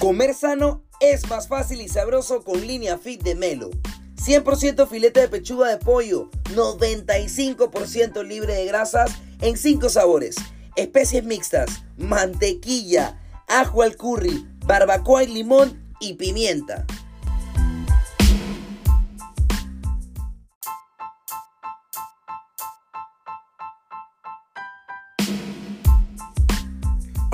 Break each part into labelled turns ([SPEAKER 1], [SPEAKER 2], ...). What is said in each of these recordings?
[SPEAKER 1] Comer sano es más fácil y sabroso con línea fit de Melo. 100% filete de pechuga de pollo, 95% libre de grasas en 5 sabores, especies mixtas, mantequilla, ajo al curry, barbacoa y limón y pimienta.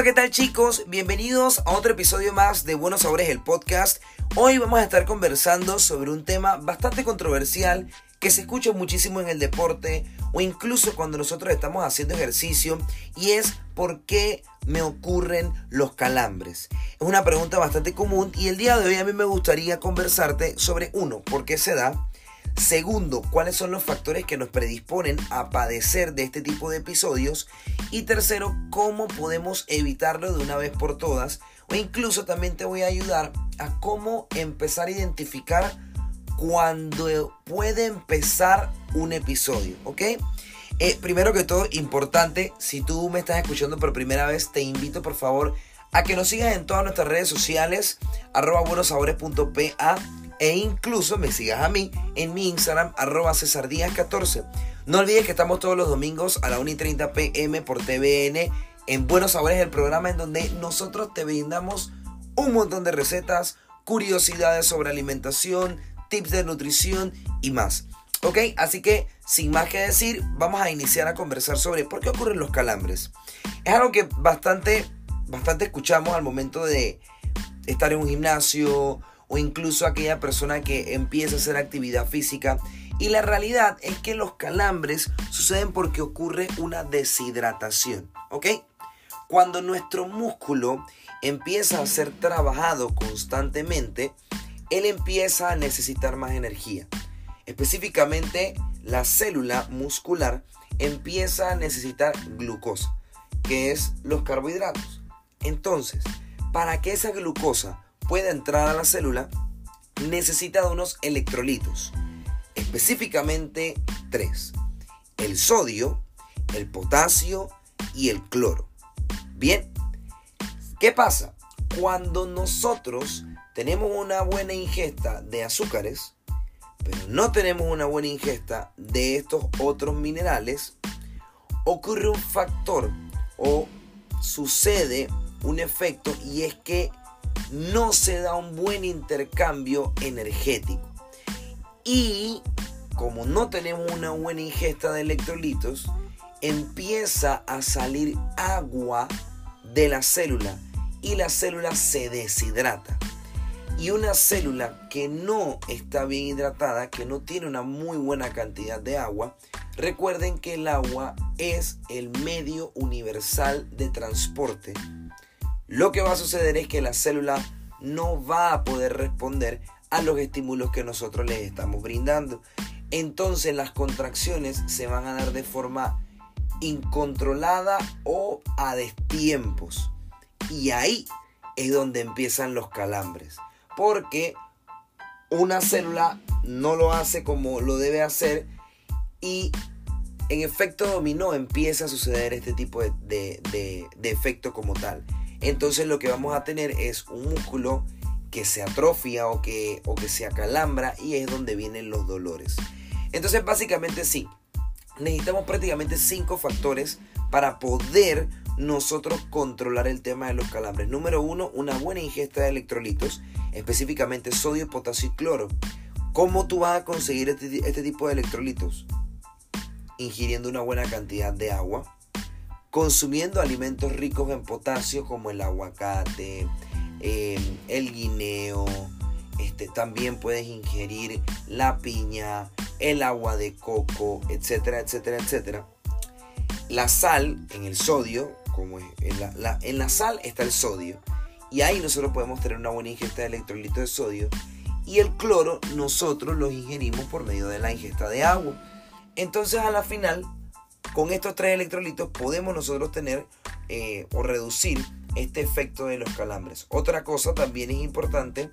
[SPEAKER 1] Hola, ¿qué tal chicos? Bienvenidos a otro episodio más de Buenos Sabores, el podcast. Hoy vamos a estar conversando sobre un tema bastante controversial que se escucha muchísimo en el deporte o incluso cuando nosotros estamos haciendo ejercicio y es ¿por qué me ocurren los calambres? Es una pregunta bastante común y el día de hoy a mí me gustaría conversarte sobre uno, ¿por qué se da? Segundo, cuáles son los factores que nos predisponen a padecer de este tipo de episodios. Y tercero, cómo podemos evitarlo de una vez por todas. O incluso también te voy a ayudar a cómo empezar a identificar cuando puede empezar un episodio. ¿Ok? Eh, primero que todo, importante, si tú me estás escuchando por primera vez, te invito por favor a que nos sigas en todas nuestras redes sociales, arroba buenosabores.pa e incluso me sigas a mí en mi Instagram arroba cesardías14. No olvides que estamos todos los domingos a la 1 y 30 pm por TVN en Buenos Sabores, el programa en donde nosotros te brindamos un montón de recetas, curiosidades sobre alimentación, tips de nutrición y más. ¿Ok? Así que, sin más que decir, vamos a iniciar a conversar sobre por qué ocurren los calambres. Es algo que bastante, bastante escuchamos al momento de estar en un gimnasio o incluso aquella persona que empieza a hacer actividad física. Y la realidad es que los calambres suceden porque ocurre una deshidratación, ¿ok? Cuando nuestro músculo empieza a ser trabajado constantemente, él empieza a necesitar más energía. Específicamente, la célula muscular empieza a necesitar glucosa, que es los carbohidratos. Entonces, para que esa glucosa pueda entrar a la célula, necesita de unos electrolitos, específicamente tres, el sodio, el potasio y el cloro. Bien, ¿qué pasa? Cuando nosotros tenemos una buena ingesta de azúcares, pero no tenemos una buena ingesta de estos otros minerales, ocurre un factor o sucede un efecto y es que no se da un buen intercambio energético. Y como no tenemos una buena ingesta de electrolitos, empieza a salir agua de la célula y la célula se deshidrata. Y una célula que no está bien hidratada, que no tiene una muy buena cantidad de agua, recuerden que el agua es el medio universal de transporte lo que va a suceder es que la célula no va a poder responder a los estímulos que nosotros les estamos brindando. Entonces las contracciones se van a dar de forma incontrolada o a destiempos. Y ahí es donde empiezan los calambres. Porque una célula no lo hace como lo debe hacer y en efecto dominó empieza a suceder este tipo de, de efecto como tal entonces lo que vamos a tener es un músculo que se atrofia o que, o que se acalambra y es donde vienen los dolores. Entonces básicamente sí, necesitamos prácticamente cinco factores para poder nosotros controlar el tema de los calambres. Número uno, una buena ingesta de electrolitos, específicamente sodio, potasio y cloro. ¿Cómo tú vas a conseguir este, este tipo de electrolitos? Ingiriendo una buena cantidad de agua, consumiendo alimentos ricos en potasio como el aguacate, em, el guineo, este, también puedes ingerir la piña, el agua de coco, etcétera, etcétera, etcétera. La sal en el sodio, como en la, en la sal está el sodio y ahí nosotros podemos tener una buena ingesta de electrolito de sodio. Y el cloro nosotros lo ingerimos por medio de la ingesta de agua. Entonces a la final, con estos tres electrolitos podemos nosotros tener eh, o reducir este efecto de los calambres. Otra cosa también es importante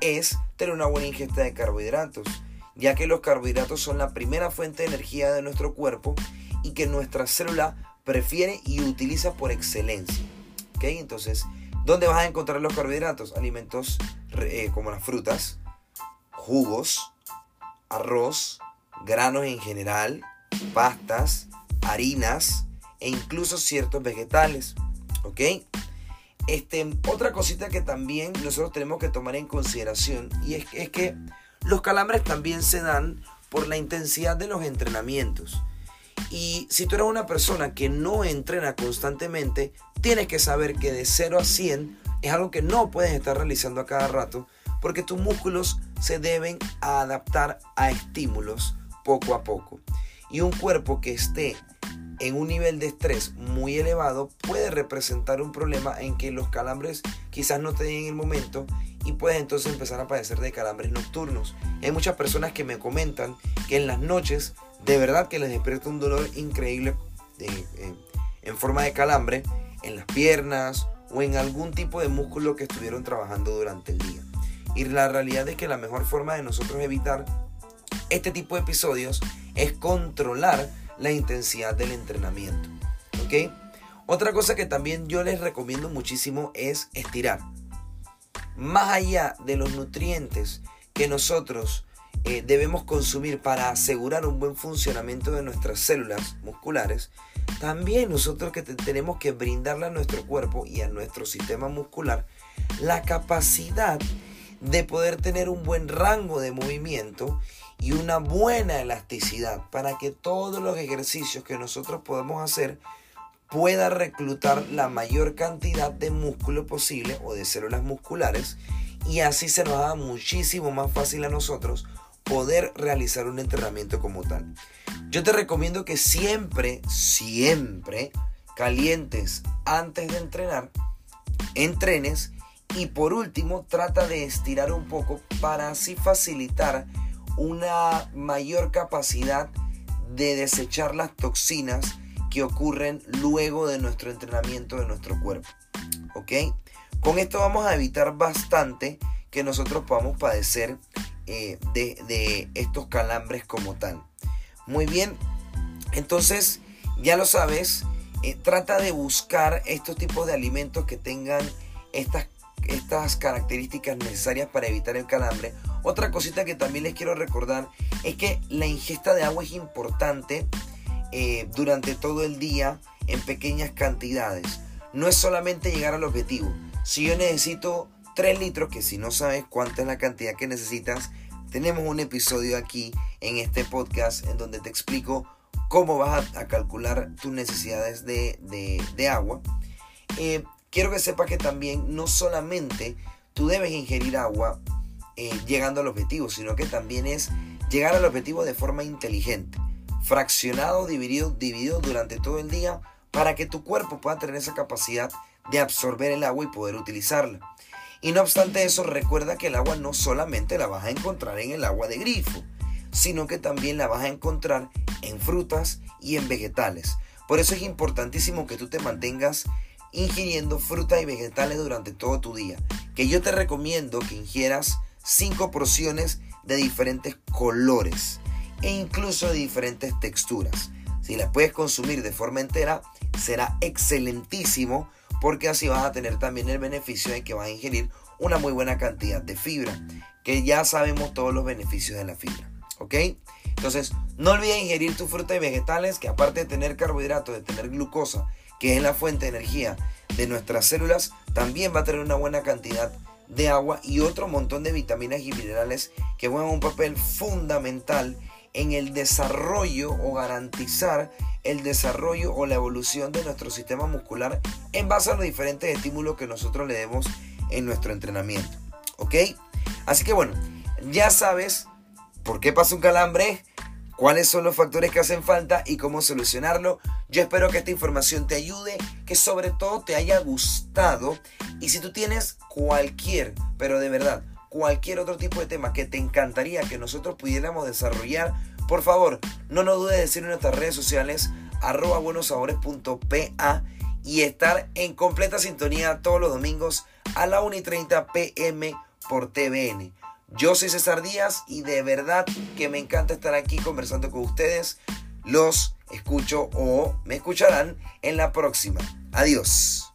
[SPEAKER 1] es tener una buena ingesta de carbohidratos, ya que los carbohidratos son la primera fuente de energía de nuestro cuerpo y que nuestra célula prefiere y utiliza por excelencia. Entonces, ¿dónde vas a encontrar los carbohidratos? Alimentos eh, como las frutas, jugos, arroz, granos en general, pastas, harinas e incluso ciertos vegetales. ¿Ok? Este, otra cosita que también nosotros tenemos que tomar en consideración y es, es que los calambres también se dan por la intensidad de los entrenamientos. Y si tú eres una persona que no entrena constantemente, tienes que saber que de 0 a 100 es algo que no puedes estar realizando a cada rato porque tus músculos se deben adaptar a estímulos poco a poco. Y un cuerpo que esté en un nivel de estrés muy elevado puede representar un problema en que los calambres quizás no te den en el momento y puedes entonces empezar a padecer de calambres nocturnos. Hay muchas personas que me comentan que en las noches de verdad que les despierta un dolor increíble en forma de calambre en las piernas o en algún tipo de músculo que estuvieron trabajando durante el día. Y la realidad es que la mejor forma de nosotros evitar este tipo de episodios es controlar la intensidad del entrenamiento. ¿Ok? Otra cosa que también yo les recomiendo muchísimo es estirar. Más allá de los nutrientes que nosotros eh, debemos consumir para asegurar un buen funcionamiento de nuestras células musculares, también nosotros que tenemos que brindarle a nuestro cuerpo y a nuestro sistema muscular la capacidad de poder tener un buen rango de movimiento y una buena elasticidad para que todos los ejercicios que nosotros podemos hacer pueda reclutar la mayor cantidad de músculo posible o de células musculares y así se nos haga muchísimo más fácil a nosotros poder realizar un entrenamiento como tal. Yo te recomiendo que siempre, siempre calientes antes de entrenar, entrenes y por último trata de estirar un poco para así facilitar una mayor capacidad de desechar las toxinas que ocurren luego de nuestro entrenamiento de nuestro cuerpo. ¿Ok? Con esto vamos a evitar bastante que nosotros podamos padecer eh, de, estos calambres como tal. Muy bien, entonces ya lo sabes, eh, trata de buscar estos tipos de alimentos que tengan estas, estas características necesarias para evitar el calambre otra cosita que también les quiero recordar es que la ingesta de agua es importante eh, durante todo el día en pequeñas cantidades. No es solamente llegar al objetivo. Si yo necesito 3 litros, que si no sabes cuánta es la cantidad que necesitas, tenemos un episodio aquí en este podcast en donde te explico cómo vas a, calcular tus necesidades de, agua. Eh, quiero que sepas que también no solamente tú debes ingerir agua eh, llegando al objetivo, sino que también es llegar al objetivo de forma inteligente, fraccionado, dividido, dividido durante todo el día para que tu cuerpo pueda tener esa capacidad de absorber el agua y poder utilizarla. Y no obstante eso, recuerda que el agua no solamente la vas a encontrar en el agua de grifo, sino que también la vas a encontrar en frutas y en vegetales. Por eso es importantísimo que tú te mantengas ingiriendo frutas y vegetales durante todo tu día. Que yo te recomiendo que ingieras 5 porciones de diferentes colores e incluso de diferentes texturas. Si las puedes consumir de forma entera, será excelentísimo porque así vas a tener también el beneficio de que vas a ingerir una muy buena cantidad de fibra, que ya sabemos todos los beneficios de la fibra. ¿Ok? Entonces, no olvides ingerir tu fruta y vegetales, que aparte de tener carbohidratos, de tener glucosa, que es la fuente de energía de nuestras células, también va a tener una buena cantidad de agua y otro montón de vitaminas y minerales que juegan un papel fundamental en el desarrollo o garantizar el desarrollo o la evolución de nuestro sistema muscular en base a los diferentes estímulos que nosotros le demos en nuestro entrenamiento. ¿Ok? Así que bueno, ya sabes por qué pasa un calambre, cuáles son los factores que hacen falta y cómo solucionarlo. Yo espero que esta información te ayude, que sobre todo te haya gustado y si tú tienes cualquier, pero de verdad, cualquier otro tipo de tema que te encantaría que nosotros pudiéramos desarrollar, por favor, no nos dudes de decir en nuestras redes sociales arroba buenosabores.pa y estar en completa sintonía todos los domingos a la 1 y 30 pm por TVN. Yo soy César Díaz y de verdad que me encanta estar aquí conversando con ustedes. Los escucho o me escucharán en la próxima. Adiós.